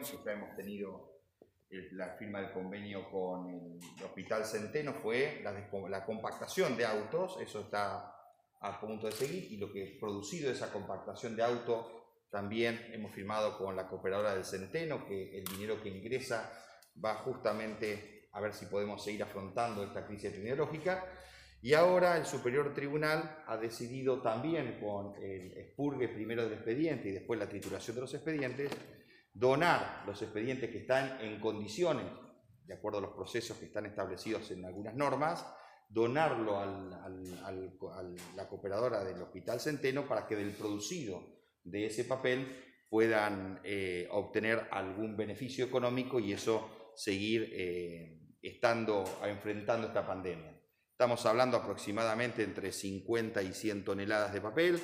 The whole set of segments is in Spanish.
que ya hemos tenido la firma del convenio con el Hospital Centeno fue la, la compactación de autos, eso está a punto de seguir, y lo que producido esa compactación de autos también hemos firmado con la cooperadora del Centeno, que el dinero que ingresa va justamente a ver si podemos seguir afrontando esta crisis epidemiológica. Y ahora el Superior Tribunal ha decidido también con el expurgue primero del expediente y después la trituración de los expedientes, donar los expedientes que están en condiciones, de acuerdo a los procesos que están establecidos en algunas normas, donarlo a la cooperadora del Hospital Centeno para que del producido de ese papel puedan eh, obtener algún beneficio económico y eso seguir eh, estando, enfrentando esta pandemia. Estamos hablando aproximadamente entre 50 y 100 toneladas de papel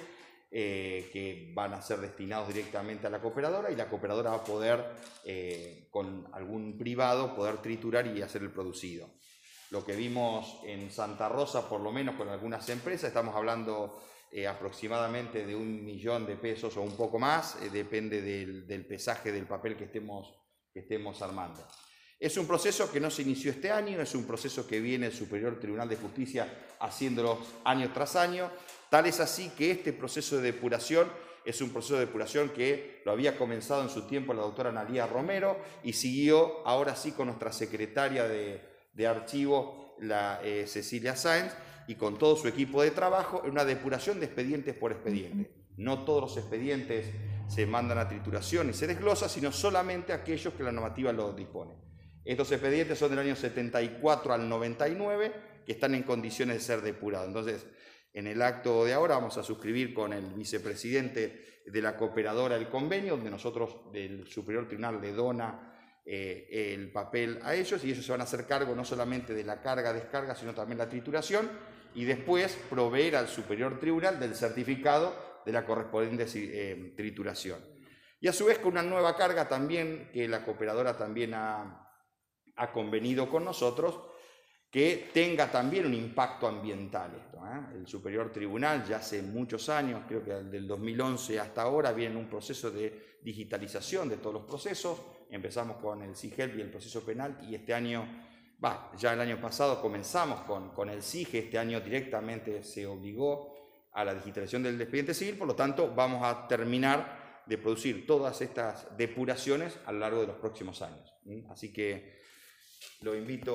eh, que van a ser destinados directamente a la cooperadora y la cooperadora va a poder, eh, con algún privado, poder triturar y hacer el producido. Lo que vimos en Santa Rosa, por lo menos con algunas empresas, estamos hablando eh, aproximadamente de un millón de pesos o un poco más, depende del, del, pesaje del papel que estemos, que estemos armando. Es un proceso que no se inició este año, es un proceso que viene el Superior Tribunal de Justicia haciéndolo año tras año. Tal es así que este proceso de depuración es un proceso de depuración que lo había comenzado en su tiempo la doctora Analía Romero y siguió ahora sí con nuestra secretaria de, archivo, la eh, Cecilia Sáenz, y con todo su equipo de trabajo, una depuración de expedientes por expediente. No todos los expedientes se mandan a trituración y se desglosa, sino solamente aquellos que la normativa lo dispone. Estos expedientes son del año 74 al 99, que están en condiciones de ser depurados. Entonces, en el acto de ahora vamos a suscribir con el vicepresidente de la cooperadora el convenio, donde nosotros del Superior Tribunal le dona eh, el papel a ellos y ellos se van a hacer cargo no solamente de la carga, descarga, sino también la trituración y después proveer al Superior Tribunal del certificado de la correspondiente eh, trituración. Y a su vez con una nueva carga también que la cooperadora también ha convenido con nosotros que tenga también un impacto ambiental esto. ¿eh? El Superior Tribunal ya hace muchos años, creo que del 2011 hasta ahora, viene en un proceso de digitalización de todos los procesos. Empezamos con el CIGEL y el proceso penal y este año, va, ya el año pasado comenzamos con, con el CIGE, este año directamente se obligó a la digitalización del expediente civil, por lo tanto vamos a terminar de producir todas estas depuraciones a lo largo de los próximos años. Así que lo invito